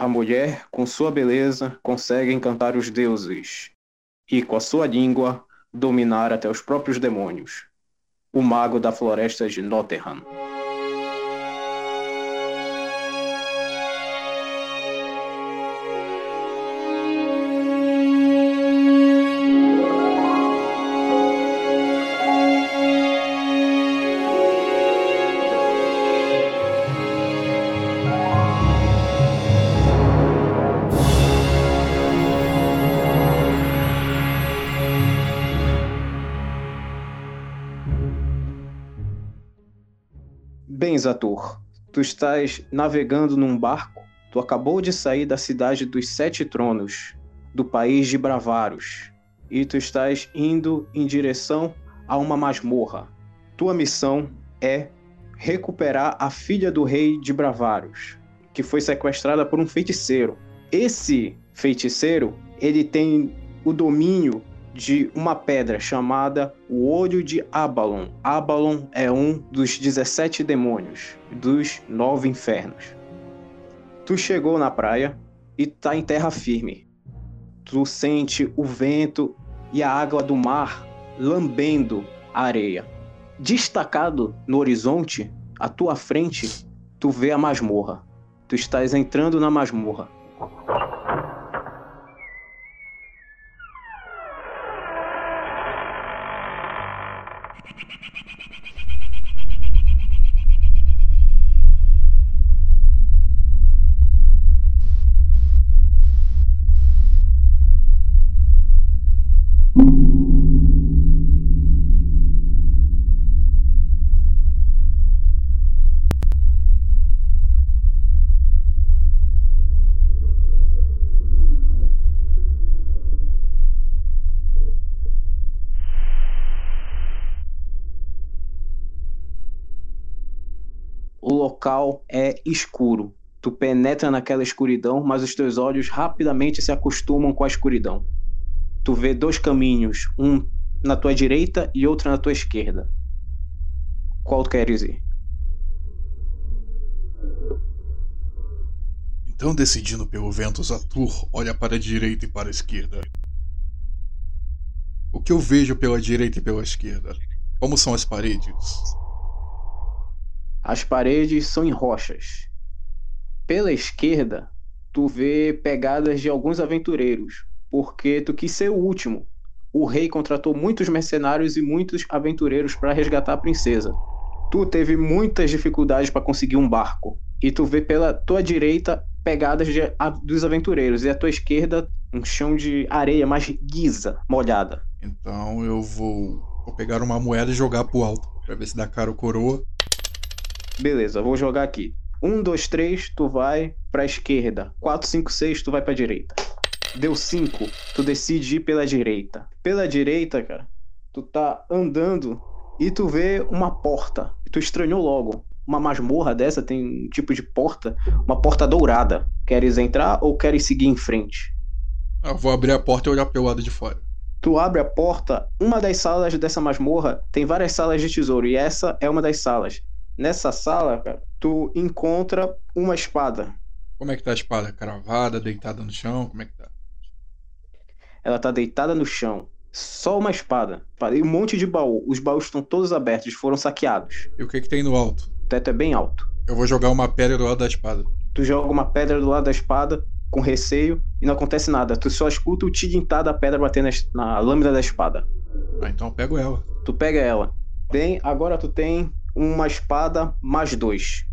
A mulher, com sua beleza, consegue encantar os deuses e, com a sua língua, dominar até os próprios demônios. O mago da floresta de Nottingham. Bem, Zatur, tu estás navegando num barco. Tu acabou de sair da cidade dos Sete Tronos, do país de Bravaros, e tu estás indo em direção a uma masmorra. Tua missão é recuperar a filha do rei de Bravaros, que foi sequestrada por um feiticeiro. Esse feiticeiro, ele tem o domínio de uma pedra chamada o Olho de Abalon. Abalon é um dos 17 demônios, dos nove infernos. Tu chegou na praia e tá em terra firme. Tu sente o vento e a água do mar lambendo a areia. Destacado no horizonte, à tua frente, tu vê a masmorra. Tu estás entrando na masmorra. o local é escuro. Tu penetra naquela escuridão, mas os teus olhos rapidamente se acostumam com a escuridão. Tu vê dois caminhos, um na tua direita e outro na tua esquerda. Qual tu queres ir? Então, decidindo pelo vento, Zatur olha para a direita e para a esquerda. O que eu vejo pela direita e pela esquerda? Como são as paredes? As paredes são em rochas. Pela esquerda, tu vê pegadas de alguns aventureiros, porque tu quis ser o último. O rei contratou muitos mercenários e muitos aventureiros para resgatar a princesa. Tu teve muitas dificuldades para conseguir um barco. E tu vê pela tua direita pegadas de, a, dos aventureiros, e à tua esquerda um chão de areia mais guisa, molhada. Então eu vou, vou pegar uma moeda e jogar pro alto, pra ver se dá cara ou coroa. Beleza, vou jogar aqui. 1, 2, 3, tu vai pra esquerda. 4, 5, 6, tu vai pra direita. Deu 5, tu decide ir pela direita. Pela direita, cara, tu tá andando e tu vê uma porta. Tu estranhou logo. Uma masmorra dessa tem um tipo de porta, uma porta dourada. Queres entrar ou queres seguir em frente? Eu vou abrir a porta e olhar pelo lado de fora. Tu abre a porta, uma das salas dessa masmorra tem várias salas de tesouro e essa é uma das salas. Nessa sala, cara, tu encontra uma espada. Como é que tá a espada? Cravada, deitada no chão? Como é que tá? Ela tá deitada no chão. Só uma espada. E um monte de baú. Os baús estão todos abertos, foram saqueados. E o que que tem no alto? O teto é bem alto. Eu vou jogar uma pedra do lado da espada. Tu joga uma pedra do lado da espada com receio e não acontece nada. Tu só escuta o tilintar da pedra batendo na, na lâmina da espada. Ah, então eu pego ela. Tu pega ela. Bem, agora tu tem uma espada mais dois.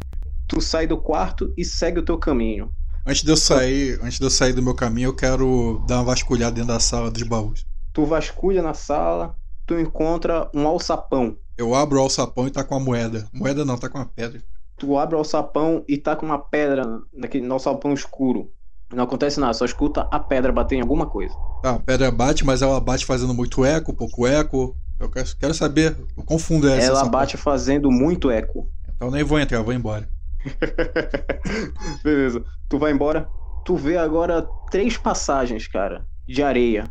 Tu sai do quarto e segue o teu caminho. Antes de eu sair, antes de eu sair do meu caminho, eu quero dar uma vasculhada dentro da sala dos baús. Tu vasculha na sala, tu encontra um alçapão. Eu abro o alçapão e tá com a moeda. Moeda não, tá com a pedra. Tu abre o alçapão e tá com uma pedra naquele alçapão escuro. Não acontece nada, só escuta a pedra bater em alguma coisa. Tá, a pedra bate, mas ela bate fazendo muito eco, pouco eco. Eu quero, saber, eu confundo essa. Ela bate fazendo muito eco. Então nem vou entrar, vou embora. Beleza. Tu vai embora. Tu vê agora três passagens, cara, de areia.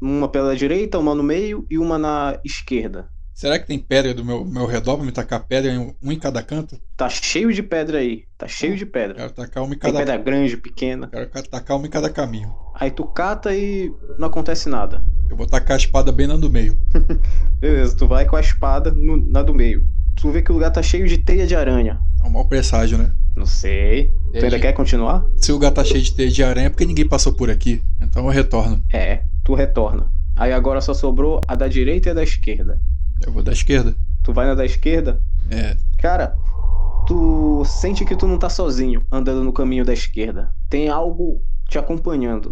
Uma pela direita, uma no meio e uma na esquerda. Será que tem pedra do meu, meu redor pra me tacar pedra em um em cada canto? Tá cheio de pedra aí. Tá cheio de pedra. Quero tacar uma em Tem cada pedra grande, pequena. Quero ca- tacar uma em cada caminho. Aí tu cata e não acontece nada. Eu vou tacar a espada bem na do meio. Beleza, tu vai com a espada no- na do meio. Tu vê que o lugar tá cheio de teia de aranha. É um mau presságio, né? Não sei. Tu ainda quer continuar? Se o lugar tá cheio de teia de aranha é porque ninguém passou por aqui. Então eu retorno. É, tu retorna. Aí agora só sobrou a da direita e a da esquerda. Eu vou da esquerda. Tu vai na da esquerda? É. Cara, tu sente que tu não tá sozinho andando no caminho da esquerda. Tem algo te acompanhando.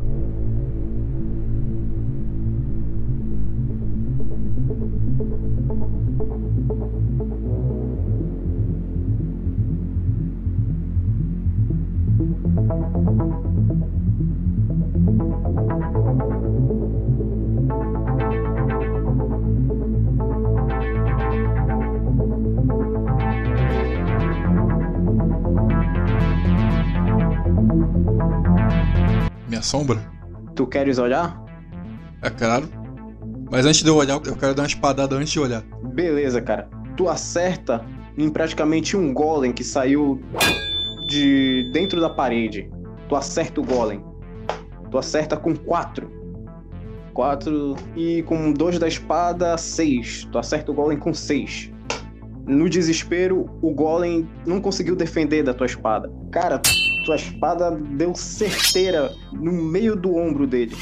Minha sombra? Tu queres olhar? É claro. Mas antes de eu olhar, eu quero dar uma espadada antes de olhar. Beleza, cara. Tu acerta em praticamente um golem que saiu de dentro da parede. Tu acerta o golem. Tu acerta com quatro. Quatro. E com dois da espada, seis. Tu acerta o golem com seis. No desespero, o golem não conseguiu defender da tua espada. Cara, tua espada deu certeira no meio do ombro dele.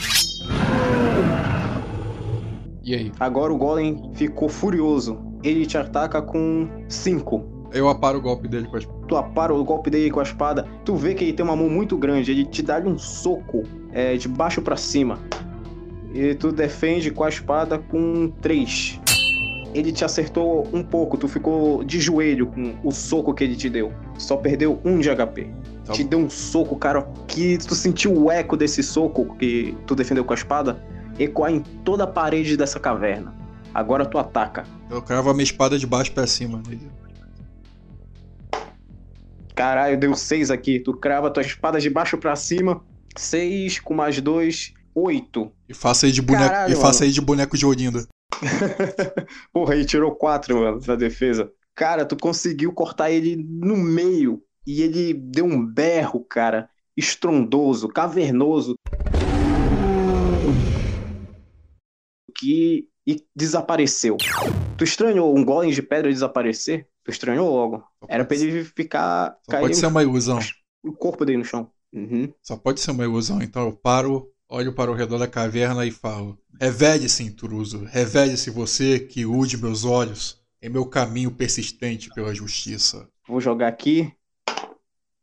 E aí? Agora o golem ficou furioso. Ele te ataca com 5. Eu aparo o golpe dele com a espada. Tu apara o golpe dele com a espada. Tu vê que ele tem uma mão muito grande. Ele te dá um soco é, de baixo pra cima. E tu defende com a espada com 3. Ele te acertou um pouco. Tu ficou de joelho com o soco que ele te deu. Só perdeu um de HP. Tá te deu um soco, cara, que tu sentiu o eco desse soco que tu defendeu com a espada ecoar em toda a parede dessa caverna. Agora tu ataca. Eu cravo a minha espada de baixo pra cima. Caralho, deu 6 aqui. Tu crava tua espada de baixo pra cima. 6 com mais 2, 8. E faça aí de boneco, Caralho, e faça aí de boneco de Olinda. Porra, aí tirou 4, mano, na defesa. Cara, tu conseguiu cortar ele no meio. E ele deu um berro, cara. Estrondoso, cavernoso. Que. E desapareceu. Tu estranhou um golem de pedra desaparecer? Tu estranhou logo. Era pra ele ficar. Só cair pode ser uma ilusão. o corpo dele no chão. Uhum. Só pode ser uma ilusão. Então eu paro, olho para o redor da caverna e falo: Revele-se, intruso. Revele-se você que ilude meus olhos em meu caminho persistente pela justiça. Vou jogar aqui.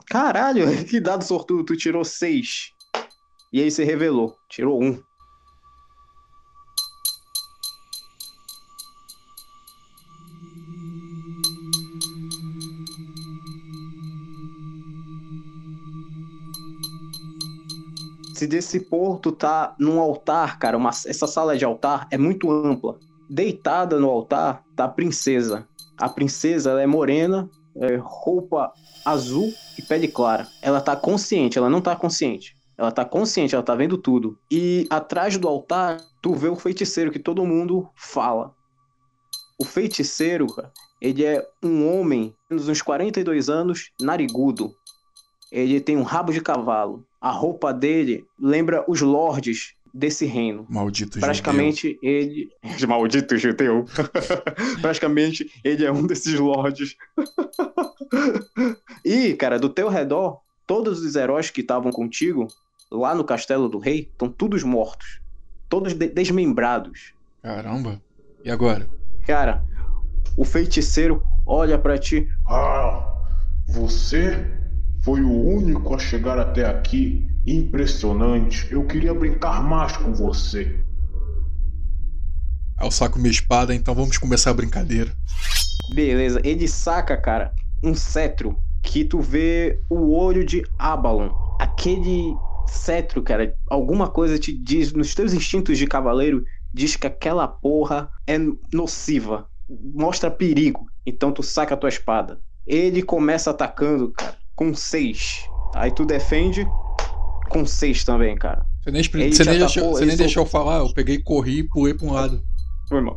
Caralho, que dado sortudo. Tu tirou seis. E aí você revelou. Tirou um. Se dissipou, tu tá num altar, cara. Uma, essa sala de altar é muito ampla. Deitada no altar tá a princesa. A princesa ela é morena, é, roupa azul e pele clara. Ela tá consciente, ela não tá consciente. Ela tá consciente, ela tá vendo tudo. E atrás do altar, tu vê o feiticeiro que todo mundo fala. O feiticeiro, ele é um homem, uns 42 anos, narigudo. Ele tem um rabo de cavalo. A roupa dele lembra os lordes desse reino. Maldito Praticamente ele. Maldito judeu. Praticamente ele é um desses lordes. e, cara, do teu redor, todos os heróis que estavam contigo, lá no castelo do rei, estão todos mortos. Todos de- desmembrados. judeu. Caramba. E agora? Cara, o feiticeiro olha pra ti. Ah, você foi o único a chegar até aqui. Impressionante. Eu queria brincar mais com você. Eu saco minha espada, então vamos começar a brincadeira. Beleza, ele saca, cara, um cetro que tu vê o olho de Abalon. Aquele cetro, cara, alguma coisa te diz, nos teus instintos de cavaleiro, diz que aquela porra é nociva, mostra perigo. Então tu saca a tua espada. Ele começa atacando, cara, com seis. Aí tu defende com seis também, cara. Você nem, Ele você nem, deixou, você nem deixou eu falar, eu peguei, corri e pulei pra um lado. Foi mal.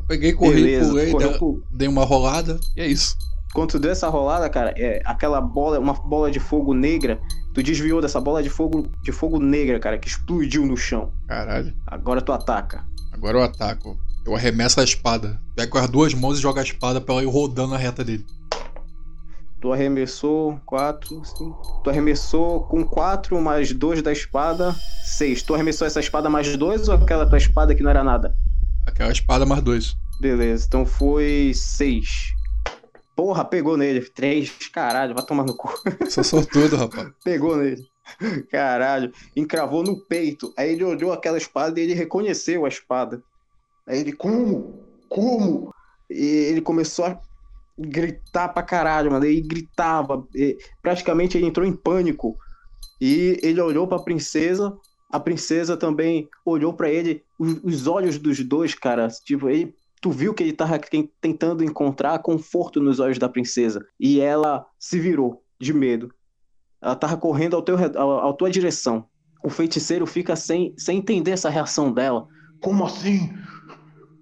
Eu Peguei, corri, Beleza, pulei, dei, dei uma rolada e é isso. Quando tu deu essa rolada, cara, é aquela bola, uma bola de fogo negra, tu desviou dessa bola de fogo de fogo negra, cara, que explodiu no chão. Caralho. Agora tu ataca. Agora eu ataco. Eu arremesso a espada. Pego com as duas mãos e jogo a espada pra ela ir rodando na reta dele. Tu arremessou 4, 5. Tu arremessou com 4 mais 2 da espada, 6. Tu arremessou essa espada mais 2 ou aquela tua espada que não era nada? Aquela espada mais 2. Beleza, então foi 6. Porra, pegou nele. 3, caralho, vai tomar no cu. Sou sortudo, rapaz. pegou nele. Caralho, encravou no peito. Aí ele olhou aquela espada e ele reconheceu a espada. Aí ele, como? Como? E ele começou a gritar pra caralho, mano. Ele gritava. E praticamente ele entrou em pânico. E ele olhou pra princesa. A princesa também olhou para ele. Os, os, olhos dos dois, cara. Tipo, ele. Tu viu que ele tava tentando encontrar conforto nos olhos da princesa. E ela se virou de medo. Ela tava correndo ao teu, ao, à tua direção. O feiticeiro fica sem, sem entender essa reação dela. Como assim?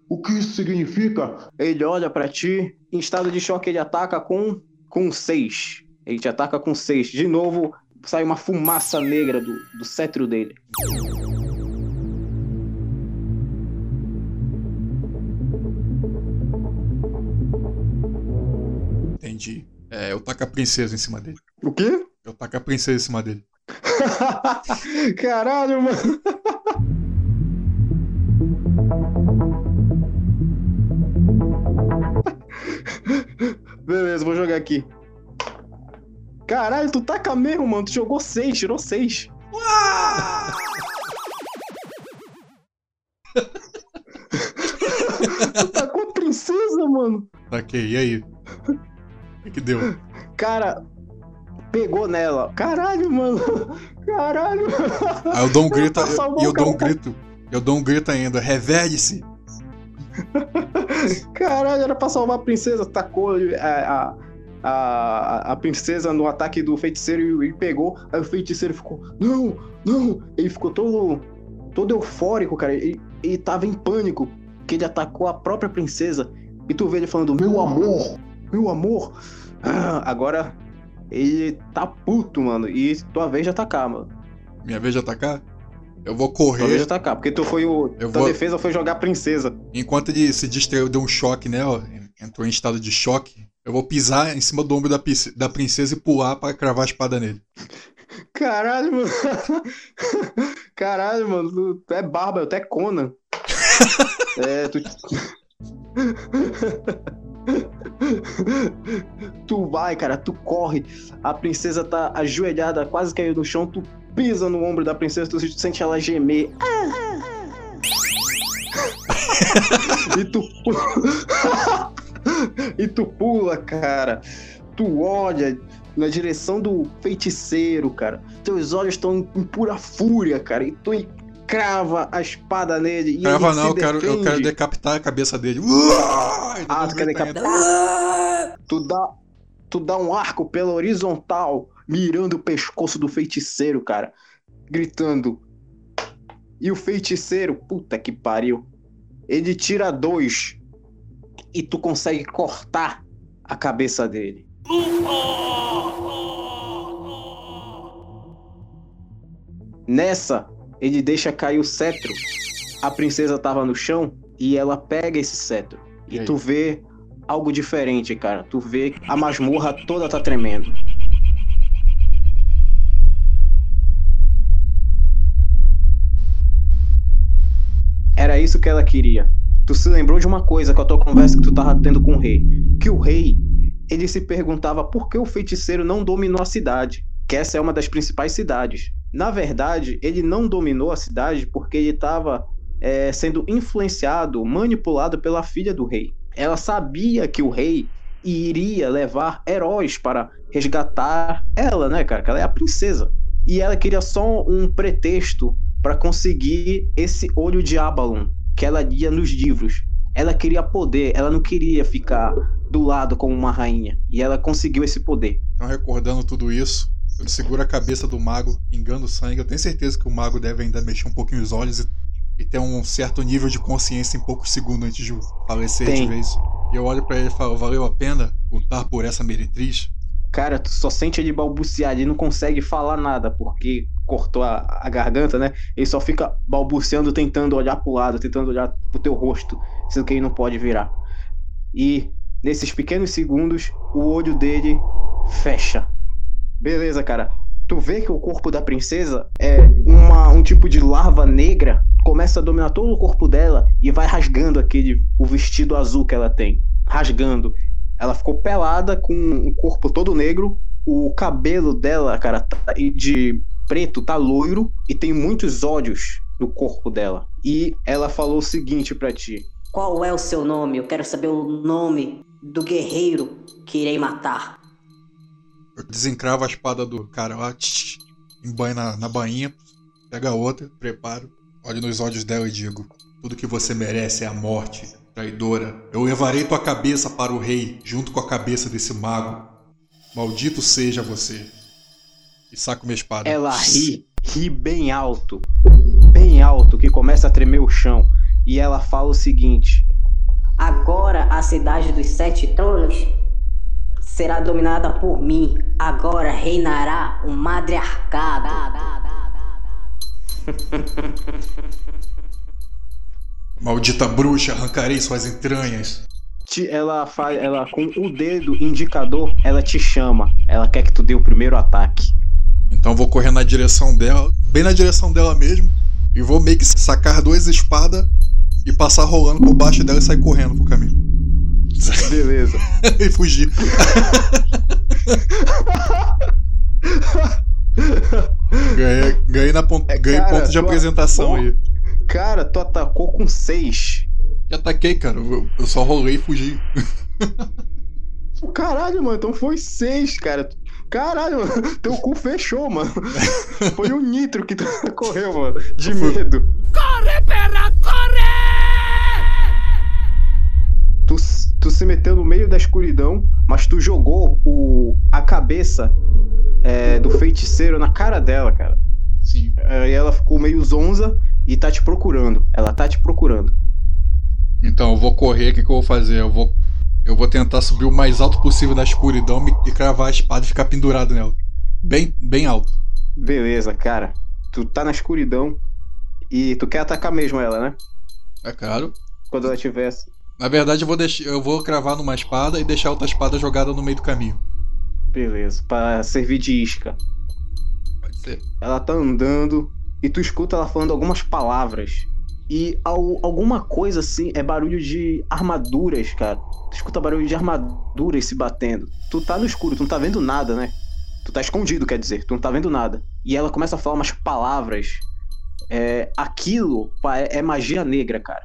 O que isso significa? Ele olha para ti, em estado de choque, ele ataca com com 6. Ele te ataca com 6. De novo, sai uma fumaça negra do, do cetro dele. Entendi. É, eu taco a princesa em cima dele. O quê? Eu taco a princesa em cima dele. Caralho, mano. Jogar aqui. Caralho, tu taca mesmo, mano. Tu jogou 6, tirou 6. tu tacou princesa, mano. Taquei, e aí? O que, que deu? Cara, pegou nela. Caralho, mano. Caralho. Aí eu dou um grito, eu, eu dou um grito. Eu dou um grito ainda. Reverde-se. Caralho, era pra salvar a princesa. Tacou a, a, a, princesa no ataque do feiticeiro e, pegou. Aí o feiticeiro ficou: Não, não. Ele ficou todo, todo eufórico, cara. Ele, ele tava em pânico. Que ele atacou a própria princesa. E tu vê ele falando: Meu amor, meu amor. Ah, agora ele tá puto, mano. E tua vez de atacar, mano. Minha vez de atacar? Eu vou correr. Talvez atacar, porque tu foi o. Eu tua vou... defesa foi jogar princesa. Enquanto ele se distraiu, deu um choque, né? Ó, entrou em estado de choque. Eu vou pisar em cima do ombro da, da princesa e pular para cravar a espada nele. Caralho, mano. Caralho, mano. Tu, é barba, tu é Conan. é, tu. tu vai, cara, tu corre. A princesa tá ajoelhada, quase caiu no chão. Tu pisa no ombro da princesa, tu sente ela gemer. e tu e tu pula, cara. Tu olha na direção do feiticeiro, cara. Teus olhos estão em pura fúria, cara. E tu crava a espada nele. E crava não, eu quero, eu quero decapitar a cabeça dele. ah, tu quer decapitar? tu dá, tu dá um arco pela horizontal mirando o pescoço do feiticeiro, cara, gritando. E o feiticeiro, puta que pariu, ele tira dois e tu consegue cortar a cabeça dele. Nessa, ele deixa cair o cetro. A princesa tava no chão e ela pega esse cetro. E, e tu vê algo diferente, cara. Tu vê a masmorra toda tá tremendo. Era isso que ela queria. Tu se lembrou de uma coisa com a tua conversa que tu tava tendo com o rei. Que o rei, ele se perguntava por que o feiticeiro não dominou a cidade. Que essa é uma das principais cidades. Na verdade, ele não dominou a cidade porque ele estava é, sendo influenciado, manipulado pela filha do rei. Ela sabia que o rei iria levar heróis para resgatar ela, né, cara? Que ela é a princesa. E ela queria só um pretexto para conseguir esse olho de Abalon que ela lia nos livros. Ela queria poder, ela não queria ficar do lado como uma rainha. E ela conseguiu esse poder. Então, recordando tudo isso, eu seguro a cabeça do mago, engano o sangue. Eu tenho certeza que o mago deve ainda mexer um pouquinho os olhos e, e tem um certo nível de consciência em poucos segundos antes de falecer Tem. de vez. E eu olho pra ele e falo, valeu a pena lutar por essa meretriz? Cara, tu só sente ele balbuciar, ele não consegue falar nada, porque cortou a, a garganta, né? Ele só fica balbuciando, tentando olhar pro lado, tentando olhar pro teu rosto, sendo que ele não pode virar. E nesses pequenos segundos, o olho dele fecha. Beleza, cara. Tu vê que o corpo da princesa é uma, um tipo de larva negra, começa a dominar todo o corpo dela e vai rasgando aquele o vestido azul que ela tem, rasgando. Ela ficou pelada com o corpo todo negro, o cabelo dela, cara, tá de preto, tá loiro e tem muitos olhos no corpo dela. E ela falou o seguinte pra ti: Qual é o seu nome? Eu quero saber o nome do guerreiro que irei matar. Eu desencravo a espada do cara lá, tch, embanho na, na bainha, pego a outra, preparo, olho nos olhos dela e digo: Tudo que você merece é a morte, traidora. Eu levarei tua cabeça para o rei, junto com a cabeça desse mago. Maldito seja você. E saco minha espada. Ela ri, ri bem alto, bem alto, que começa a tremer o chão. E ela fala o seguinte: Agora a cidade dos sete tronos será dominada por mim. Agora reinará o madriarcado. Maldita bruxa, arrancarei suas entranhas. ela faz, ela com o dedo indicador, ela te chama. Ela quer que tu dê o primeiro ataque. Então eu vou correr na direção dela, bem na direção dela mesmo, e vou meio que sacar duas espadas e passar rolando por baixo dela e sair correndo pro caminho. Beleza. e fugir. ganhei, ganhei, na pon- É, ganhei cara, ponto de apresentação aí. Cara, tu atacou com seis. Já ataquei, cara. Eu, eu só rolei e fugi. Caralho, mano, então foi seis, cara. Caralho, mano, teu cu fechou, mano. Foi um nitro que tu correu, mano. De Foi- medo. Tu, tu se meteu no meio da escuridão, mas tu jogou o, a cabeça é, do feiticeiro na cara dela, cara. Sim. Aí ela ficou meio zonza e tá te procurando. Ela tá te procurando. Então eu vou correr, o que, que eu vou fazer? Eu vou. Eu vou tentar subir o mais alto possível na escuridão e cravar a espada e ficar pendurado nela. Bem, bem alto. Beleza, cara. Tu tá na escuridão e tu quer atacar mesmo ela, né? É claro. Quando ela tivesse. Na verdade, eu vou, deix... eu vou cravar numa espada e deixar outra espada jogada no meio do caminho. Beleza, pra servir de isca. Pode ser. Ela tá andando e tu escuta ela falando algumas palavras. E al- alguma coisa assim é barulho de armaduras, cara. Tu escuta barulho de armaduras se batendo. Tu tá no escuro, tu não tá vendo nada, né? Tu tá escondido, quer dizer, tu não tá vendo nada. E ela começa a falar umas palavras. É, aquilo pa- é magia negra, cara.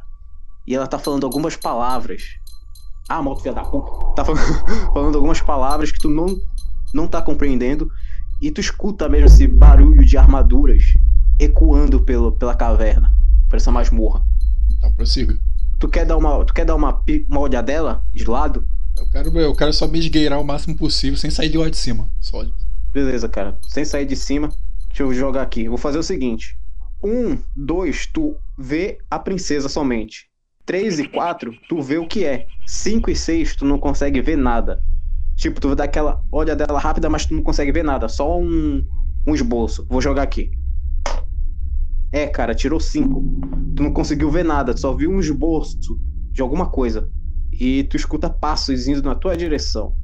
E ela tá falando algumas palavras. Ah, malto filha da puta. Tá falando, falando algumas palavras que tu não, não tá compreendendo. E tu escuta mesmo esse barulho de armaduras ecoando pelo, pela caverna, por essa masmorra. Então prossiga. Tu quer dar uma, tu quer dar uma, uma olhadela de lado? Eu quero, eu quero só me esgueirar o máximo possível sem sair de lá de cima. Só. Beleza, cara. Sem sair de cima. Deixa eu jogar aqui. Vou fazer o seguinte: um, dois, tu vê a princesa somente. Três e quatro, tu vê o que é. Cinco e seis, tu não consegue ver nada. Tipo, tu dá aquela olha dela rápida, mas tu não consegue ver nada. Só um, um esboço. Vou jogar aqui. É, cara, tirou cinco. Tu não conseguiu ver nada, tu só viu um esboço de alguma coisa. E tu escuta passos indo na tua direção.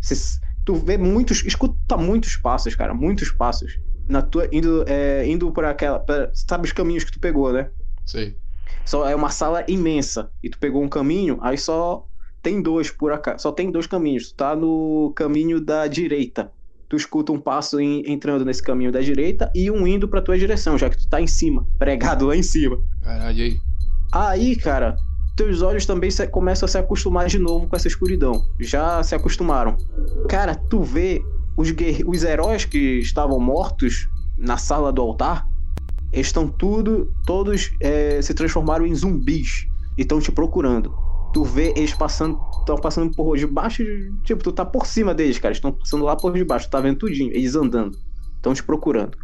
Cês- tu vê muitos, escuta muitos passos, cara, muitos passos. Na tua, indo, é, indo por aquela, pra- sabe os caminhos que tu pegou, né? Sei. Só é uma sala imensa e tu pegou um caminho, aí só tem dois por acaso, só tem dois caminhos. Tu tá no caminho da direita. Tu escuta um passo em- entrando nesse caminho da direita e um indo pra tua direção, já que tu tá em cima, pregado lá em cima. Caralho, aí? Aí, cara, teus olhos também se- começam a se acostumar de novo com essa escuridão. Já se acostumaram. Cara, tu vê os, os heróis que estavam mortos na sala do altar, estão tudo, todos é, se transformaram em zumbis e estão te procurando tu vê eles passando, estão passando por debaixo, tipo, tu tá por cima deles, cara, estão passando lá por debaixo, tu tá vendo tudinho, eles andando, estão te procurando.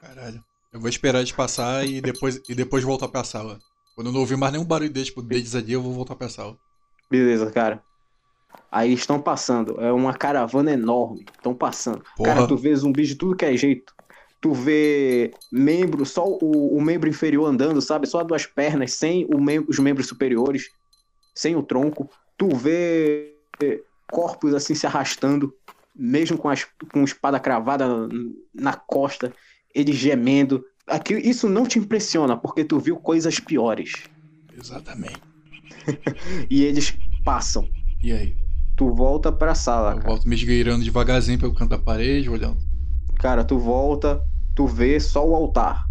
Caralho. Eu vou esperar eles passar e depois, e depois voltar pra sala. Quando eu não ouvir mais nenhum barulho deles, tipo, deles ali, eu vou voltar pra sala. Beleza, cara. Aí estão passando. É uma caravana enorme. Estão passando. Porra. Cara, tu vê zumbis de tudo que é jeito. Tu vê membro, só o, o membro inferior andando, sabe? Só duas pernas, sem mem- os membros superiores, sem o tronco. Tu vê eh, corpos assim se arrastando, mesmo com, as, com espada cravada na, na costa, eles gemendo. Aqui, isso não te impressiona, porque tu viu coisas piores. Exatamente. E eles passam. E aí? Tu volta pra sala, Eu cara. volto me esgueirando devagarzinho pelo canto da parede, olhando. Cara, tu volta, tu vê só o altar.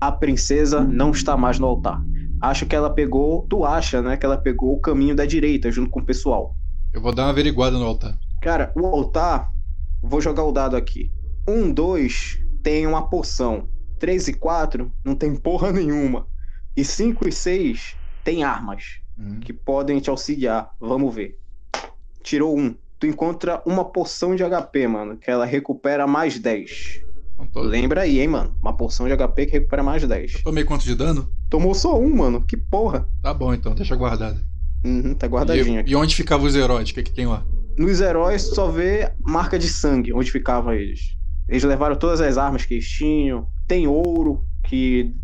A princesa não está mais no altar. Acho que ela pegou, tu acha, né, que ela pegou o caminho da direita junto com o pessoal. Eu vou dar uma averiguada no altar. Cara, o altar, vou jogar o dado aqui. Um, dois tem uma poção. Três e quatro não tem porra nenhuma. E cinco e seis tem armas Hum. que podem te auxiliar. Vamos ver. Tirou um. Tu encontra uma poção de HP, mano, que ela recupera mais 10. Então, tô- Lembra aí, hein, mano. Uma porção de HP que recupera mais 10. Tomei quanto de dano? Tomou só um, mano. Que porra. Tá bom então, deixa guardado. Uhum, tá guardadinho E, aqui. e onde ficavam os heróis? O que, que tem lá? Nos heróis tu só vê marca de sangue, onde ficavam eles. Eles levaram todas as armas que eles tinham. Tem ouro, que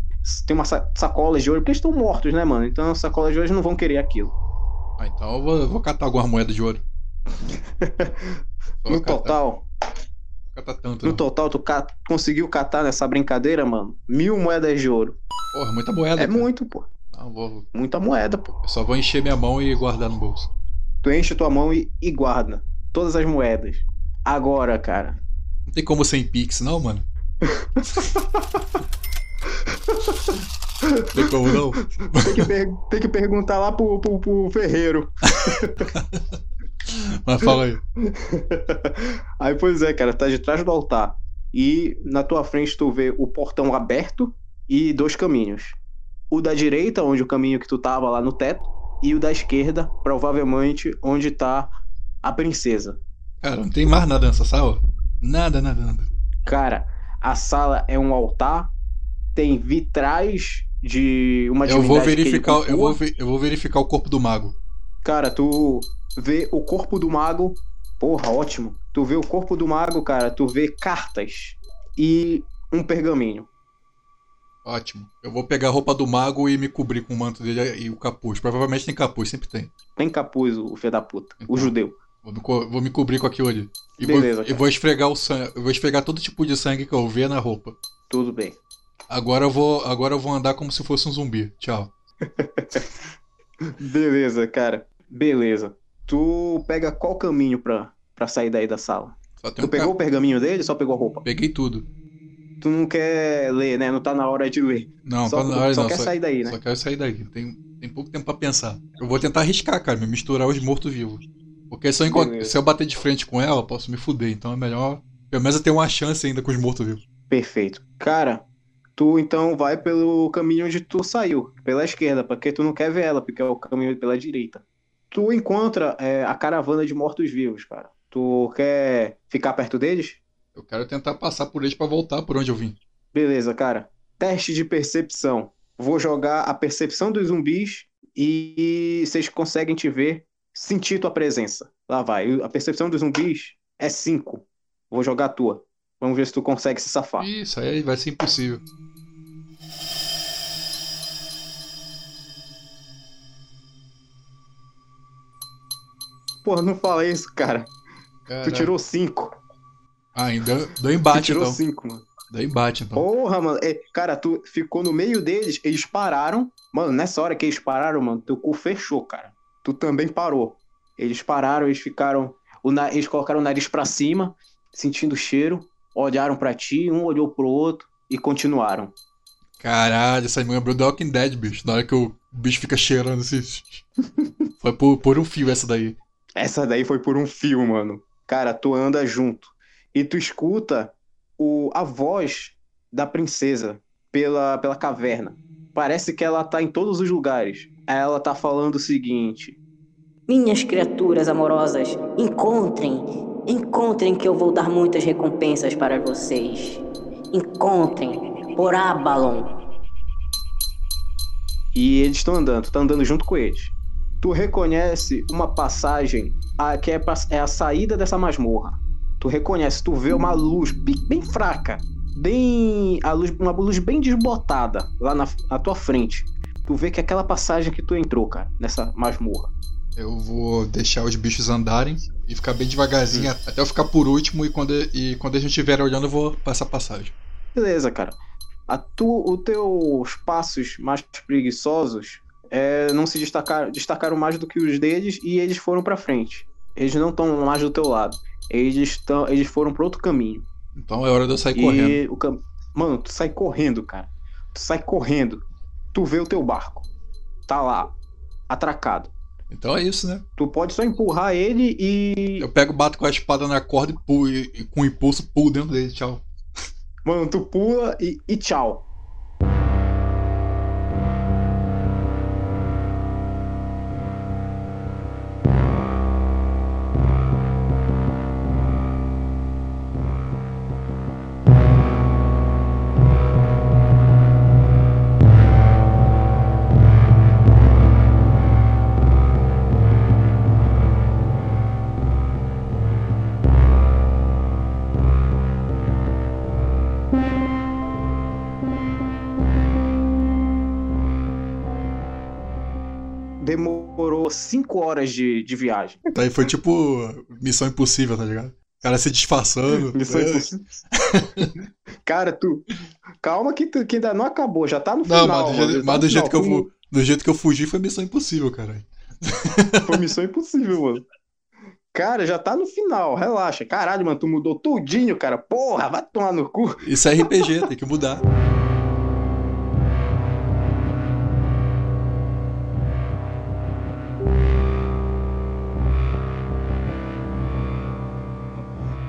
tem uma sa- sacola de ouro, porque eles estão mortos, né, mano? Então as sacolas de ouro eles não vão querer aquilo. Ah, então eu vou, eu vou catar algumas moedas de ouro. No catar- total, Vou catar tanto. no não. total, tu conseguiu catar nessa brincadeira, mano? Mil moedas de ouro. Porra, muita moeda. É cara. muito, pô. Não, vou, Muita moeda, pô. eu só vou encher minha mão e guardar no bolso. Tu enche tua mão e, e guarda todas as moedas. Agora, cara, Não tem como sem Pix, não, mano? tem como não? tem que, per- tem que perguntar lá pro, pro, pro ferreiro. Mas fala aí. Aí, pois é, cara, tá de trás do altar. E na tua frente tu vê o portão aberto e dois caminhos. O da direita, onde o caminho que tu tava lá no teto, e o da esquerda, provavelmente onde tá a princesa. Cara, não tem mais nada nessa sala? Nada, nada, nada. Cara, a sala é um altar, tem vitrais de uma Eu vou verificar, eu vou, ve- eu vou verificar o corpo do mago. Cara, tu vê o corpo do mago. Porra, ótimo. Tu vê o corpo do mago, cara. Tu vê cartas e um pergaminho. Ótimo. Eu vou pegar a roupa do mago e me cobrir com o manto dele e o capuz. Provavelmente tem capuz, sempre tem. Tem capuz, o filho da puta. O Então. judeu. Vou me, co- vou me cobrir com aquilo ali. E vou, Beleza, e cara. vou esfregar o sangue. Eu vou esfregar todo tipo de sangue que eu ver na roupa. Tudo bem. Agora eu vou, agora eu vou andar como se fosse um zumbi. Tchau. Beleza, cara. Beleza. Tu pega qual caminho pra, pra sair daí da sala? Tu um pegou o pergaminho dele ou só pegou a roupa? Peguei tudo. Tu não quer ler, né? Não tá na hora de ler. Não, só tá na hora só não. quer Só, sair daí, né? só quero sair daqui. Tem, tem pouco tempo pra pensar. Eu vou tentar arriscar, cara, me misturar os mortos-vivos. Porque se eu, encont- se eu bater de frente com ela, eu posso me fuder. Então é melhor. Pelo menos eu tenho uma chance ainda com os mortos-vivos. Perfeito. Cara, tu então vai pelo caminho onde tu saiu, pela esquerda, porque tu não quer ver ela, porque é o caminho pela direita. Tu encontra é, a caravana de mortos-vivos, cara. Tu quer ficar perto deles? Eu quero tentar passar por eles pra voltar por onde eu vim. Beleza, cara. Teste de percepção. Vou jogar a percepção dos zumbis e vocês conseguem te ver, sentir tua presença. Lá vai. A percepção dos zumbis é 5. Vou jogar a tua. Vamos ver se tu consegue se safar. Isso aí vai ser impossível. Porra, não fala isso, cara. Tu tirou 5. Ah, ainda deu Tu embate tirou então. 5, mano. Deu embate então. Porra, mano. É, cara, tu ficou no meio deles, eles pararam. Mano, nessa hora que eles pararam, mano, teu cu fechou, cara. Tu também parou. Eles pararam, eles ficaram. O na- Eles colocaram o nariz pra cima, sentindo o cheiro, olharam pra ti, um olhou pro outro e continuaram. Caralho, essa me lembrou do Walking Dead, bicho. Na hora que o bicho fica cheirando assim. Foi por, por um fio essa daí. Essa daí foi por um fio, mano. Cara, tu anda junto. E tu escuta o, a voz da princesa pela, pela caverna. Parece que ela tá em todos os lugares. Aí Ela tá falando o seguinte: Minhas criaturas amorosas, encontrem, encontrem que eu vou dar muitas recompensas para vocês. Encontrem, por Abalon. E eles estão andando, tá andando junto com eles. Tu reconhece uma passagem a, que é, é a saída dessa masmorra. Tu reconhece, tu vê uma luz bi- bem fraca, bem a luz, uma luz bem desbotada lá na, na tua frente. Tu vê que é aquela passagem que tu entrou, cara, nessa masmorra. Eu vou deixar os bichos andarem e ficar bem devagarzinho até eu ficar por último e quando, e quando a gente estiver olhando eu vou passar passagem. Beleza, cara. A tu, os teus passos mais preguiçosos é, não se destacaram, destacaram mais do que os deles e eles foram pra frente. Eles não estão mais do teu lado. Eles, tão, eles foram pro outro caminho. Então é hora de eu sair e correndo. o cam... Mano, tu sai correndo, cara. Tu sai correndo. Tu vê o teu barco. Tá lá, atracado. Então é isso, né? Tu pode só empurrar ele e. Eu pego, bato com a espada na corda e, pulo, e, e com impulso pulo dentro dele. Tchau. Mano, tu pula e, e tchau. Demorou cinco horas de, de viagem. Daí foi tipo missão impossível, tá ligado? O cara se disfarçando. Missão É. impossível. Cara, tu. Calma que, tu, que ainda não acabou, já tá no Não, final. mas do, jeito, tá mas do jeito que eu do jeito que eu fugi foi missão impossível, cara. Foi missão impossível, mano. Cara, já tá no final, relaxa. Caralho, mano, tu mudou tudinho, cara. Porra, vai tomar no cu. Isso é RPG, tem que mudar.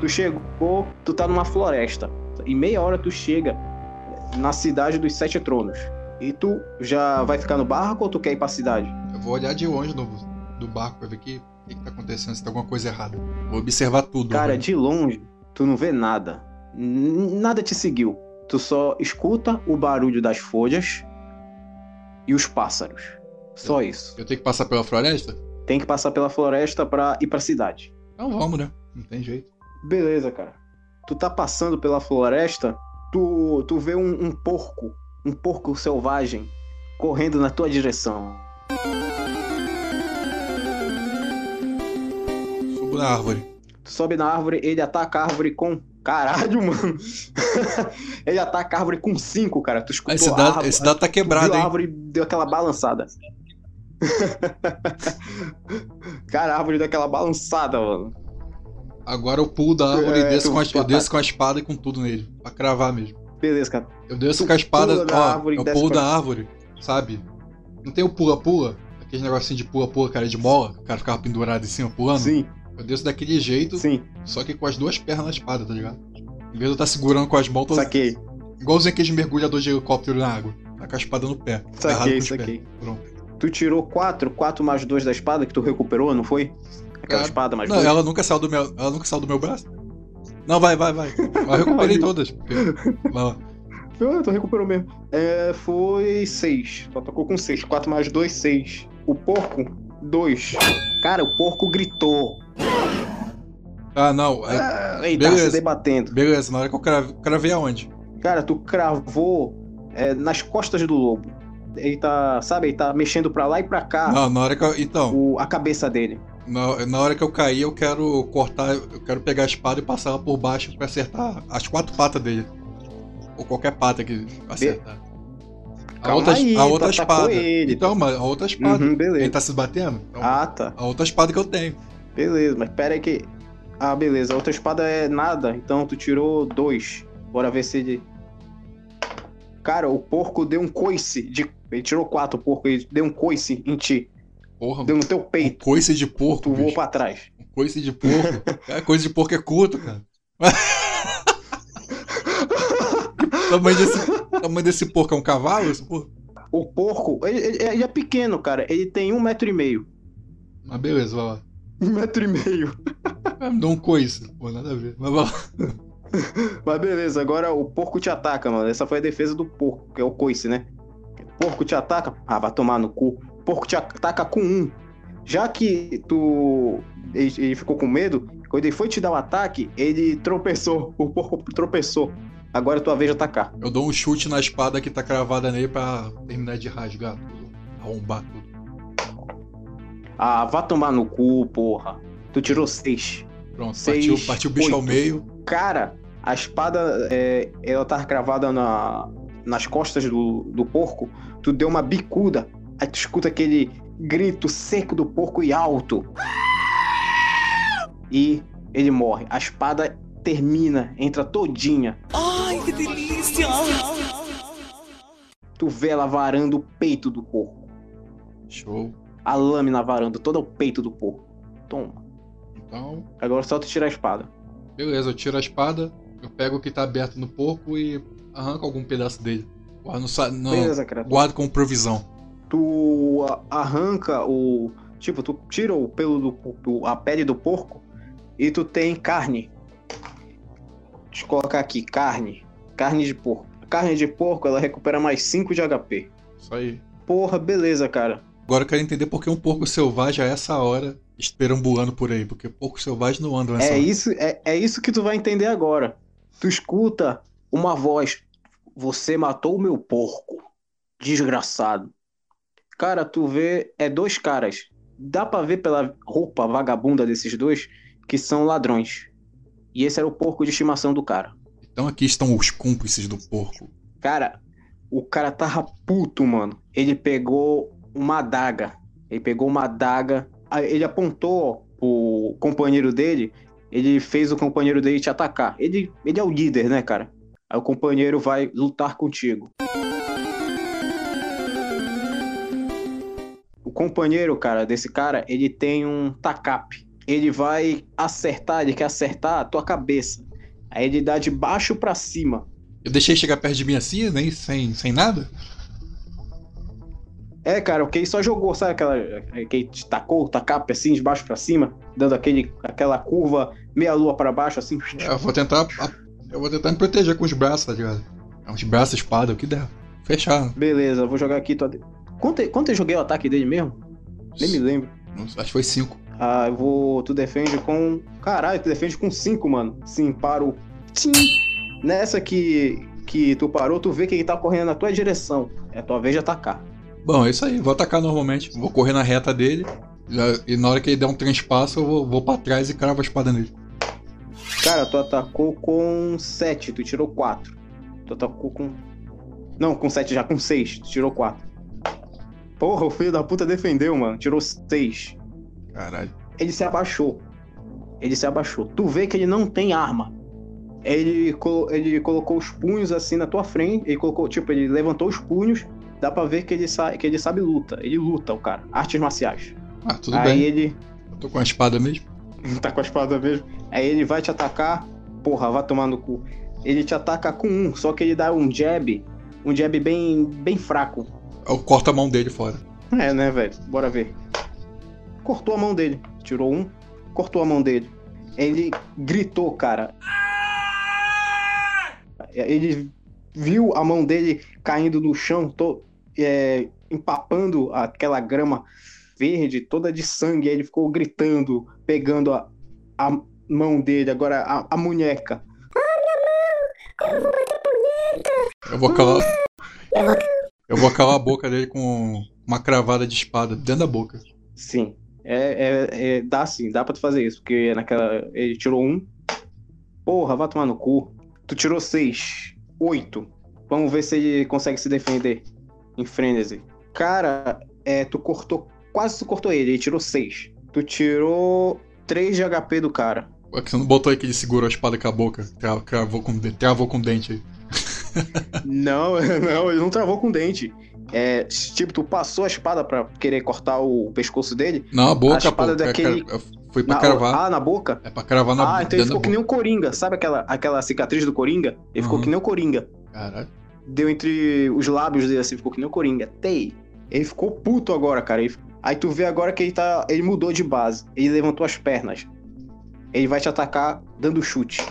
Tu chegou, tu tá numa floresta. Em meia hora tu chega na cidade dos Sete Tronos. E tu já vai ficar no barco ou tu quer ir pra cidade? Eu vou olhar de longe no, do barco pra ver o que, o que, que tá acontecendo, se tem alguma coisa errada. Vou observar tudo. Cara, de longe, tu não vê nada. Nada te seguiu. Tu só escuta o barulho das folhas e os pássaros. Só isso. Eu tenho que passar pela floresta? Tem que passar pela floresta pra ir pra cidade. Então vamos, né? Não tem jeito. Beleza, cara. Tu tá passando pela floresta, tu, tu vê um, um porco, um porco selvagem, correndo na tua direção. Subo na árvore. Tu sobe na árvore, ele ataca a árvore com. Caralho, mano! ele ataca a árvore com cinco, cara. Tu escutou Esse a dado, árvore, esse dado tá quebrado, viu a hein? árvore deu aquela balançada. cara, a árvore deu aquela balançada, mano. Agora eu pulo da árvore É, e desço com, a, eu desço com a espada e com tudo nele. Pra cravar mesmo. Beleza, cara. Eu desço Tu com a espada, ó, árvore eu pulo da árvore, sabe? Não tem o pula-pula? Aquele negocinho de pula-pula, cara, de mola, o cara ficava pendurado em cima pulando? Sim, Eu desço daquele jeito, sim. só que com as duas pernas na espada, tá ligado? Em vez de eu estar segurando com as mãos, tô Saquei. igualzinho aqueles mergulhador de helicóptero na água. Tá com a espada no pé. agarrado Saquei, os pés. saquei. Pronto. Tu tirou 4, 4 mais 2 da espada que tu recuperou, não foi? Aquela É. espada mais Não, 2. ela nunca saiu do meu. Ela nunca saiu do meu braço. Não, vai, vai, vai. Eu recuperei todas. Vai lá. Tu recuperou mesmo. É, foi 6. Só tocou com 6. 4 mais 2, 6. O porco, 2. Cara, o porco gritou. Ah, não. é- Ah, ele tá beleza. se debatendo. Beleza, na hora que eu crave- cravei aonde? Cara, tu cravou é, nas costas do lobo. Ele tá, sabe, ele tá mexendo pra lá e pra cá Não, na hora que eu. Então, o, a cabeça dele. Na, na hora que eu cair, eu quero cortar. Eu quero pegar a espada e passar ela por baixo pra acertar as quatro patas dele. Ou qualquer pata que acertar. A outra, aí, a outra tu atacou espada. ele. Então, mas a outra espada. Uhum, Ele beleza. tá se batendo? Então, Ah, tá. A outra espada que eu tenho. Beleza, mas pera aí que. Ah, beleza. A outra espada é nada, então tu tirou dois. Bora ver se ele. Cara, o porco deu um coice. De... Ele tirou quatro, o porco. Ele deu um coice em ti. Porra, Deu no teu um peito. coice de porco. Tu voou pra trás. Um coice de porco. Cara, coisa de porco é curto, cara. o tamanho desse, o tamanho desse porco é um cavalo? Esse porco? O porco, ele, ele- ele é pequeno, cara. Ele tem um metro e meio. Mas beleza, vai lá. Um metro e meio. Ah, Me dá um coice. Pô, nada a ver. Mas vai lá. Mas beleza, agora o porco te ataca, mano. Essa foi a defesa do porco, que é o coice, né? Porco te ataca, ah, vai tomar no cu. Porco te ataca com um. Já que tu. Ele, ele ficou com medo, quando ele foi te dar o ataque, ele tropeçou. O porco tropeçou. Agora é tua vez de atacar. Eu dou um chute na espada que tá cravada nele pra terminar de rasgar tudo. Arrombar tudo. Ah, vá tomar no cu, porra. Tu tirou seis. Pronto, Seis, partiu, partiu o bicho ao oito. meio. Cara, a espada, é, ela tá cravada na, nas costas do, do porco. Tu deu uma bicuda. Aí tu escuta aquele grito seco do porco e alto. E ele morre. A espada termina, entra todinha. Ai, que delícia! Tu vê ela varando o peito do porco. Show. A lâmina varando todo o peito do porco. Toma. Então, Agora só tu tirar a espada. beleza, eu tiro a espada, eu pego o que tá aberto no porco e arranco algum pedaço dele. Guardo, no, no- Beleza, cara. guardo como provisão. Tu arranca o. Tipo, tu tira o pelo do a pele do porco e tu tem carne. Deixa eu colocar aqui, carne. Carne de porco. Carne de porco, ela recupera mais 5 de HP. Isso aí. Porra, beleza, cara. Agora eu quero entender por que um porco selvagem a essa hora esperambulando por aí. Porque porco selvagem não anda nessa É hora. isso, é, é isso que tu vai entender agora. Tu escuta uma voz. Você matou o meu porco. Desgraçado. Cara, tu vê. É dois caras. Dá pra ver pela roupa vagabunda desses dois que são ladrões. E esse era o porco de estimação do cara. Então aqui estão os cúmplices do porco. Cara, o cara tava puto, mano. Ele pegou uma adaga. Ele pegou uma adaga. aí Ele apontou pro companheiro dele. Ele fez o companheiro dele te atacar. Ele, ele é o líder, né, cara? Aí o companheiro vai lutar contigo. Companheiro, cara, desse cara, ele tem um tacape. Ele vai acertar, ele quer acertar a tua cabeça. Aí ele dá de baixo pra cima. Eu deixei chegar perto de mim assim, nem sem, sem nada? É, cara, o Kei só jogou, sabe aquela. que te tacou o tacape assim, de baixo pra cima, dando aquele, aquela curva meia lua pra baixo, assim. Eu vou tentar. Eu vou tentar me proteger com os braços, tá ligado? É uns braços, espada, o que der. Fechar. Beleza, eu vou jogar aqui. Tua... Quanto, quanto eu joguei o ataque dele mesmo? Nem me lembro. Acho que foi 5. Ah, eu vou. Tu defende com. Caralho, tu defende com 5, mano. Sim, paro. Tchim! Nessa que, que tu parou, tu vê que ele tá correndo na tua direção. É a tua vez de atacar. Bom, é isso aí. Vou atacar normalmente. Vou correr na reta dele. E na hora que ele der um transpasso, eu vou, vou pra trás e cravo a espada nele. Cara, tu atacou com 7, tu tirou 4. Tu atacou com. Não, com 7 já, com 6, tu tirou 4. Porra, o filho da puta defendeu, mano. Tirou 6. Caralho. Ele se abaixou. Ele se abaixou. Tu vê que ele não tem arma. Ele, colo- ele colocou os punhos assim na tua frente. Ele colocou, tipo, ele levantou os punhos. Dá pra ver que ele, sa que ele sabe luta. Ele luta, o cara. Artes marciais. Ah, tudo Aí bem. ele. Eu tô com a espada mesmo. tá com a espada mesmo. Aí ele vai te atacar. Porra, vai tomar no cu. Ele te ataca com um, só que ele dá um jab. Um jab bem, bem fraco. Eu corto a mão dele fora. É, né, velho? Bora ver. Cortou a mão dele. Tirou um, cortou a mão dele. Ele gritou, cara. Ele viu a mão dele caindo no chão, to- é, empapando aquela grama verde, toda de sangue. Aí ele ficou gritando, pegando a, a mão dele, agora a, a munheca. Eu vou calar. Eu vou calar a boca dele com uma cravada de espada dentro da boca. Sim. É, é- é- dá sim, dá pra tu fazer isso, porque naquela. Ele tirou um. Porra, vai tomar no cu. Tu tirou seis. Oito. Vamos ver se ele consegue se defender em frenesi. Cara, é, tu cortou. Quase tu cortou ele, ele tirou seis. Tu tirou 3 de HP do cara. Ué, que você não botou aí que ele segurou a espada com a boca? Tra- Travou com, travou com o dente aí. Não, não, ele não travou com dente. É, tipo, tu passou a espada pra querer cortar o pescoço dele. Não, a boca, A espada pô. daquele- Foi pra Na- cravar. Ah, na boca? É pra cravar na ah, então ele ficou que nem o Coringa. Sabe aquela, aquela cicatriz do Coringa? Ele ficou Uhum. que nem o Coringa. boca. Caralho. Deu entre os lábios dele assim, ficou que nem o Coringa. Tei. Ele ficou puto agora, cara. Ele- Aí tu vê agora que ele tá. Ele mudou de base. Ele levantou as pernas. Ele vai te atacar dando chute.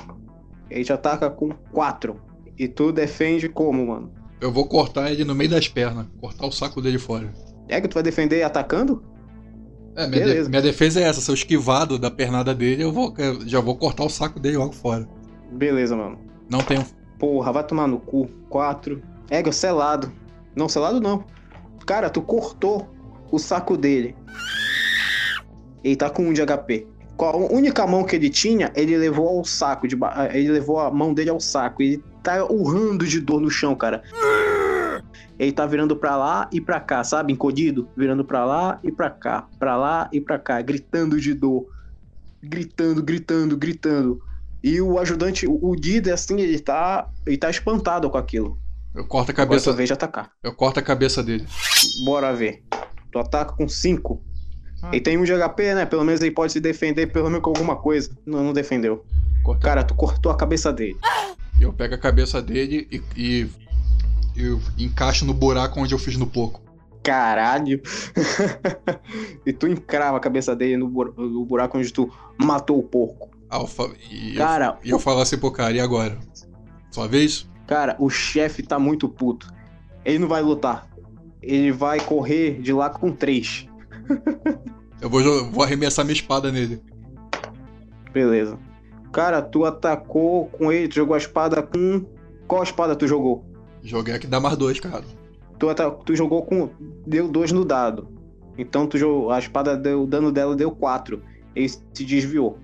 Ele te ataca com 4. E tu defende como, mano? Eu vou cortar ele no meio das pernas. Cortar o saco dele fora. É que tu vai defender atacando? É, minha, de- Beleza. minha defesa é essa. Se eu esquivado da pernada dele, eu, vou, eu já vou cortar o saco dele logo fora. Beleza, mano. Não tenho. Porra, vai tomar no cu. 4. Ego, selado. Não, selado não. Cara, tu cortou o saco dele. Ele tá com 1 de HP. Com a única mão que ele tinha, ele levou ao saco. De ba- Ele levou a mão dele ao saco. Ele tá urrando de dor no chão, cara. Ele tá virando pra lá e pra cá, sabe? Encodido. Virando pra lá e pra cá. Pra lá e pra cá. Gritando de dor. Gritando, gritando, gritando. E o ajudante, o líder, assim, ele tá, ele tá espantado com aquilo. Eu corto a Agora cabeça. sua vez de atacar. Eu corto a cabeça dele. Bora ver. Tu ataca com 5. Ah. Ele tem 1 de HP, né? Pelo menos ele pode se defender, pelo menos com alguma coisa. Não, não defendeu. Corta- Cara, tu cortou a cabeça dele. Eu pego a cabeça dele e, e, eu encaixo no buraco onde eu fiz no porco. Caralho. e tu encrava a cabeça dele no, bur- no buraco onde tu matou o porco. E, eu, Cara, e eu falo assim pro cara, e agora? Sua vez? cara, o chefe tá muito puto. Ele não vai lutar. Ele vai correr de lá com 3. Eu vou, vou arremessar minha espada nele. Beleza. Cara, tu atacou com ele, tu jogou a espada com. Qual espada tu jogou? Joguei aqui dá mais dois, cara. Tu, tu jogou com. Deu 2 no dado. Então tu jogou. A espada deu. O dano dela deu 4. Ele se desviou.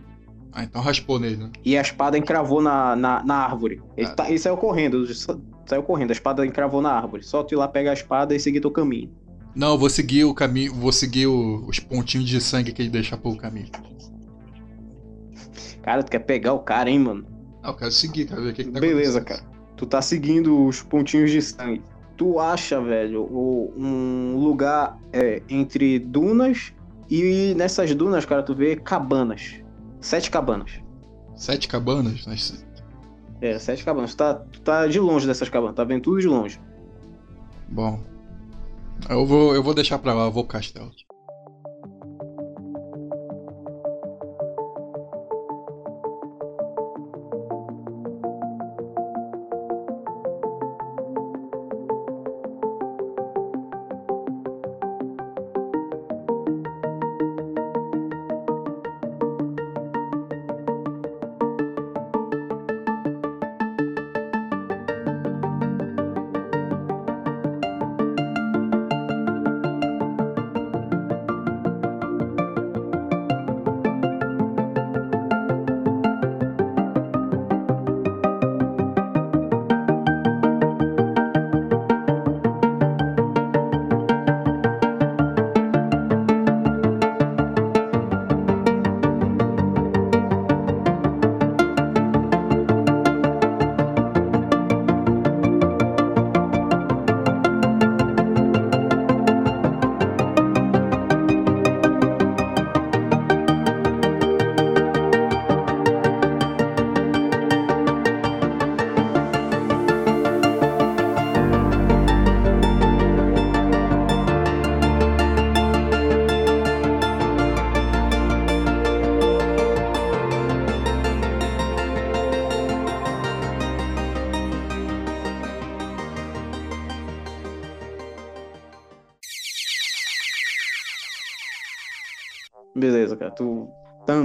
Ah, então raspou nele, né? E a espada encravou na, na, na árvore. Ele, Ah. tá, ele saiu correndo. sa- Saiu correndo. A espada encravou na árvore. Só tu ir lá pegar a espada e seguir teu caminho. Não, eu vou seguir o caminho. Vou seguir o- os pontinhos de sangue que ele deixa pelo caminho. Cara, tu quer pegar o cara, hein, mano? Ah, eu quero seguir, quero ver o que, que tá Beleza, cara. Tu tá seguindo os pontinhos de sangue. Tu acha, velho, um lugar é, entre dunas e nessas dunas, cara, tu vê cabanas. Sete cabanas. Sete cabanas? Mas- É, sete cabanas. Tu tá, tu tá de longe dessas cabanas, tá vendo tudo de longe. Bom. Eu vou, eu vou deixar pra lá, eu vou pro castelo.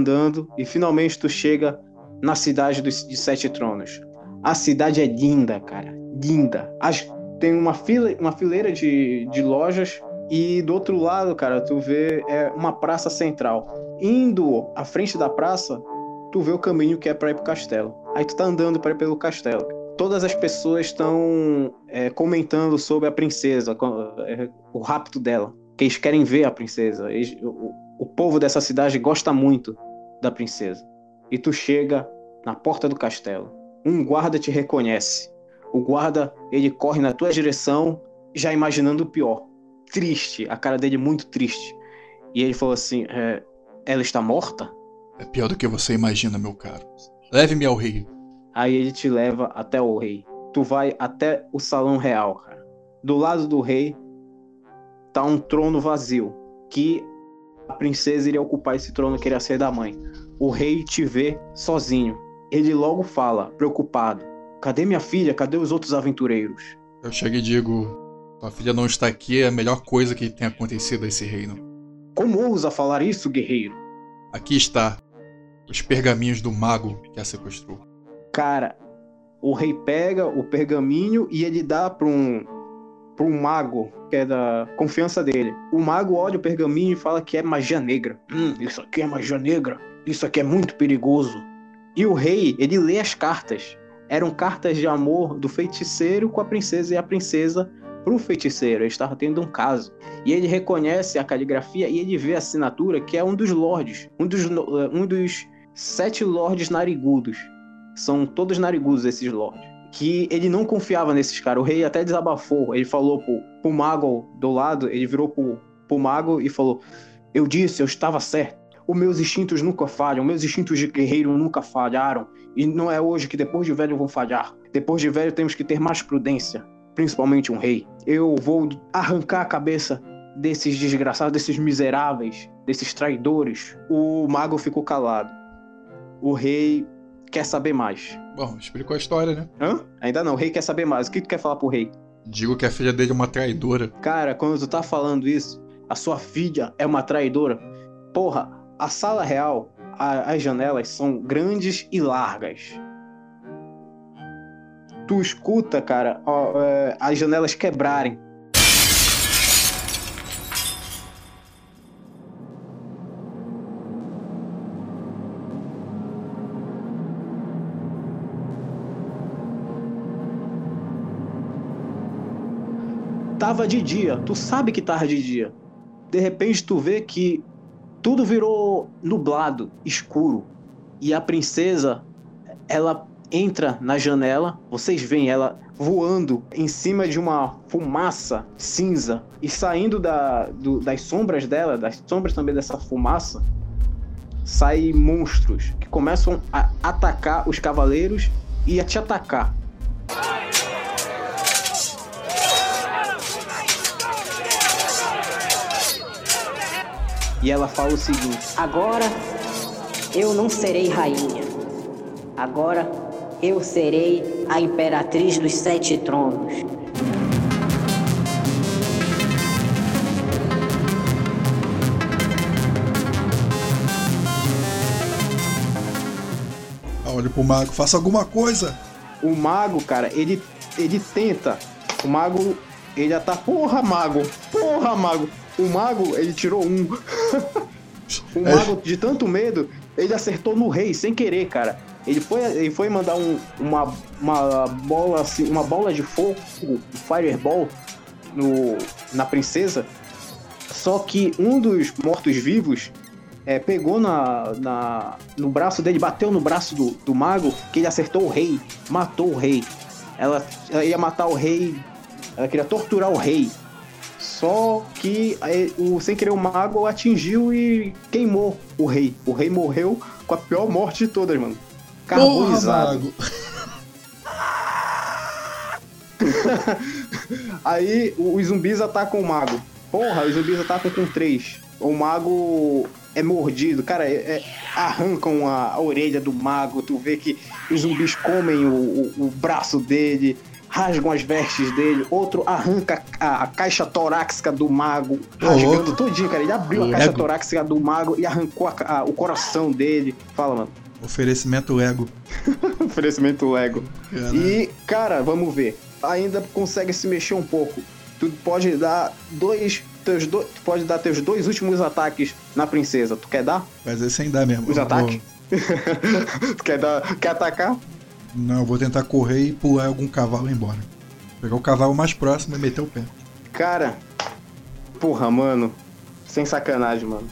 Andando e finalmente tu chega na cidade dos, de Sete Tronos. A cidade é linda, cara. Linda. As- tem uma, fila, uma fileira de, de lojas e do outro lado, cara, tu vê é, uma praça central. Indo à frente da praça, tu vê o caminho que é pra ir pro castelo. Aí tu tá andando pra ir pelo castelo. Todas as pessoas estão é, comentando sobre a princesa, é, o rapto dela. Que eles querem ver a princesa. Eles- o, o povo dessa cidade gosta muito da princesa. E tu chega na porta do castelo. Um guarda te reconhece. O guarda, ele corre na tua direção, já imaginando o pior. Triste, a cara dele muito triste. E ele falou assim: é, Ela está morta? É pior do que você imagina, meu caro. Leve-me ao rei. Aí ele te leva até o rei. Tu vai até o salão real, cara. Do lado do rei tá um trono vazio. Que a princesa iria ocupar esse trono, queria ser da mãe. O rei te vê sozinho. ele logo fala, preocupado: Cadê minha filha? Cadê os outros aventureiros? Eu chego e digo: Tua filha não está aqui, é a melhor coisa que tem acontecido a esse reino. Como ousa falar isso, guerreiro? Aqui está os pergaminhos do mago que a sequestrou. Cara, o rei pega o pergaminho e ele dá para um para mago que é da confiança dele. O mago olha o pergaminho e fala que é magia negra. Hum, isso aqui é magia negra. Isso aqui é muito perigoso. E o rei, ele lê as cartas. Eram cartas de amor do feiticeiro com a princesa e a princesa pro feiticeiro. Ele estava tendo um caso. E ele reconhece a caligrafia e ele vê a assinatura que é um dos lords, um dos, um dos sete lords narigudos. São todos narigudos esses lords que ele não confiava nesses caras. O rei até desabafou. Ele falou pro, pro mago do lado, ele virou pro, pro mago e falou: Eu disse, eu estava certo. Os meus instintos nunca falham, meus instintos de guerreiro nunca falharam. E não é hoje que depois de velho vão falhar. Depois de velho temos que ter mais prudência, principalmente um rei. Eu vou arrancar a cabeça desses desgraçados, desses miseráveis, desses traidores. O mago ficou calado. O rei quer saber mais. Bom, explicou a história, né? Hã? Ainda não, o rei quer saber mais. O que tu quer falar pro rei? Digo que a filha dele é uma traidora. Cara, quando tu tá falando isso, a sua filha é uma traidora. Porra, a sala real, a, as janelas são grandes e largas. Tu escuta, cara, ó, é, as janelas quebrarem. Tava de dia, tu sabe que tava de dia. De repente tu vê que tudo virou nublado, escuro. E a princesa, ela entra na janela, vocês veem ela voando em cima de uma fumaça cinza e saindo da, do, das sombras dela, das sombras também dessa fumaça, saem monstros que começam a atacar os cavaleiros e a te atacar. E ela fala o seguinte: Agora eu não serei rainha. Agora eu serei a imperatriz dos sete tronos. Olha pro mago, faça alguma coisa. O mago, cara, ele, ele tenta. O mago, ele já tá. Porra, mago! Porra, mago! O mago, ele tirou um. o mago, de tanto medo, ele acertou no rei, sem querer, cara. Ele foi, ele foi mandar um, uma, uma bola assim, uma bola de fogo, um fireball, no, na princesa. Só que um dos mortos-vivos é, pegou na, na, no braço dele, bateu no braço do, do mago, que ele acertou o rei, matou o rei. Ela, ela ia matar o rei, ela queria torturar o rei. Só que aí, o sem querer o mago atingiu e queimou o rei. O rei morreu com a pior morte de todas, mano. Carbonizado. aí os zumbis atacam o mago. Porra, os zumbis atacam com três. O mago é mordido, cara, é, é, arrancam a, a, orelha do mago, tu vê que os zumbis comem o, o, o braço dele, rasgam as vestes dele, outro arranca a, a caixa torácica do mago, rasgando todinho, cara. Ele abriu a caixa torácica do mago e arrancou a, o coração dele. Fala, mano. Oferecimento Lego. Oferecimento Lego. E, cara, vamos ver. Ainda consegue se mexer um pouco. Tu pode dar dois. Teus do... Tu pode dar teus dois últimos ataques na princesa. Tu quer dar? Esse sem dar mesmo. Os ataques? Vou... tu quer dar. Quer atacar? Não, eu vou tentar correr e pular algum cavalo e ir embora. Pegar o cavalo mais próximo e meter o pé. Cara, porra, mano. Sem sacanagem, mano.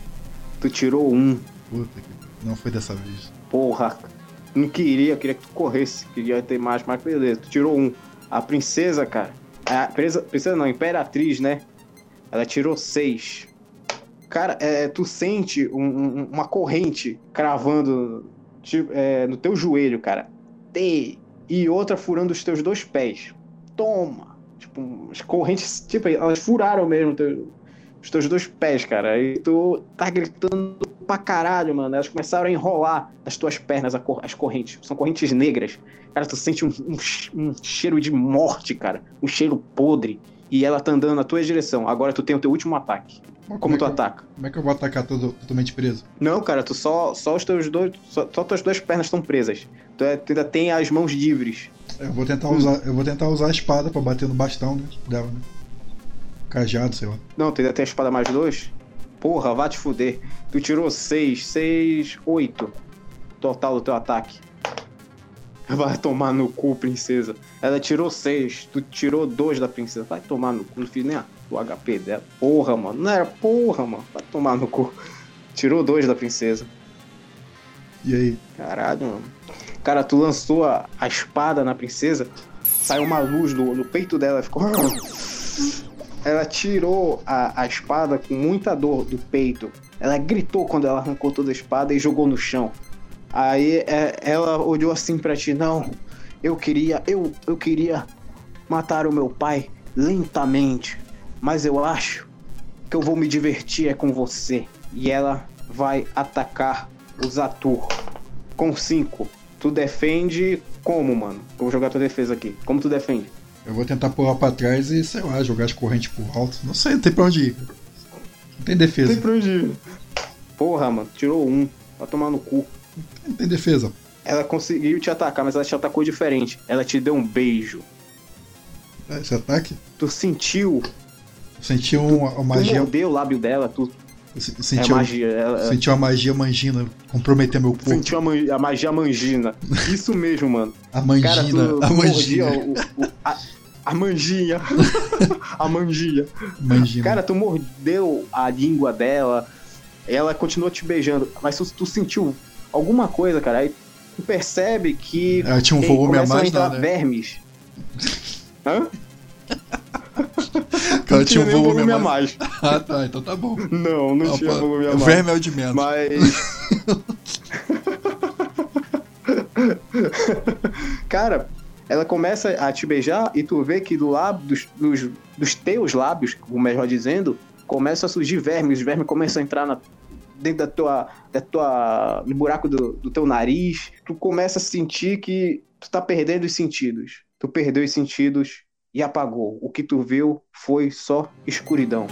Tu tirou um. Puta que. Não foi dessa vez. Porra. Não queria, queria que tu corresse. Queria ter mais, mas beleza. Tu tirou um. A princesa, cara. A princesa, princesa não, a imperatriz, né? Ela tirou seis. Cara, é, tu sente um, um, uma corrente cravando tipo, é, no teu joelho, cara bater e outra furando os teus dois pés. Toma! Tipo, as correntes, tipo, elas furaram mesmo teu, os teus dois pés, cara. E tu tá gritando pra caralho, mano. Elas começaram a enrolar as tuas pernas, as correntes. São correntes negras. Cara, tu sente um, um, um cheiro de morte, cara. Um cheiro podre. E ela tá andando na tua direção. Agora tu tem o teu último ataque. Como, como é tu ataca? Como é que eu vou atacar todo, totalmente preso? Não, cara, tu só, só os teus dois. Só, só tuas duas pernas estão presas. Tu é, ainda tem as mãos livres. Eu vou tentar hum. usar. Eu vou tentar usar a espada pra bater no bastão né, dela, né? Cajado, sei lá. Não, tu ainda tem a espada mais dois? Porra, vá te fuder. Tu tirou seis, seis, oito. Total do teu ataque. Vai tomar no cu, princesa. Ela tirou seis, tu tirou dois da princesa. Vai tomar no cu, não fiz nem a, o HP dela. Porra, mano. Não era porra, mano. Vai tomar no cu. Tirou dois da princesa. E aí? Caralho, mano. Cara, tu lançou a, a espada na princesa, saiu uma luz do, no peito dela, ficou. Ela tirou a, a espada com muita dor do peito. Ela gritou quando ela arrancou toda a espada e jogou no chão. Aí é, ela olhou assim para ti, não. Eu queria, eu, eu queria matar o meu pai lentamente, mas eu acho que eu vou me divertir é com você. E ela vai atacar o Zatur com 5. Tu defende como, mano? Eu vou jogar tua defesa aqui. Como tu defende? Eu vou tentar pular pra trás e, sei lá, jogar as correntes por alto. Não sei, não tem pra onde ir. Não tem defesa. Não tem pra onde ir. Porra, mano, tirou um. Vai tomar no cu. Não tem defesa. Ela conseguiu te atacar, mas ela te atacou diferente. Ela te deu um beijo. Esse ataque? Tu sentiu. Sentiu uma, uma magia. Tu mordeu o lábio dela, tu Sentiu, é magia. Ela, sentiu a magia mangina comprometer meu corpo. Sentiu a, a magia mangina. Isso mesmo, mano. A mangina. Cara, tu, a manginha. O, o, a, a manginha. a mangia. Mangina. Cara, tu mordeu a língua dela. Ela continuou te beijando. Mas tu, tu sentiu alguma coisa, cara. Aí tu percebe que. Ela tinha um volume a mais, a né? vermes. Hã? Cara, não tinha um volume, volume a mais. Ah, tá, então tá bom. Não, não Opa, tinha volume a mais. Verme é o de menos. Mas. Cara, ela começa a te beijar e tu vê que do lábio, dos, dos, dos teus lábios, o melhor dizendo, começa a surgir vermes. Os vermes começam a entrar na, dentro da tua, da tua, no buraco do, do teu nariz. Tu começa a sentir que tu tá perdendo os sentidos. Tu perdeu os sentidos e apagou. O que tu viu foi só escuridão.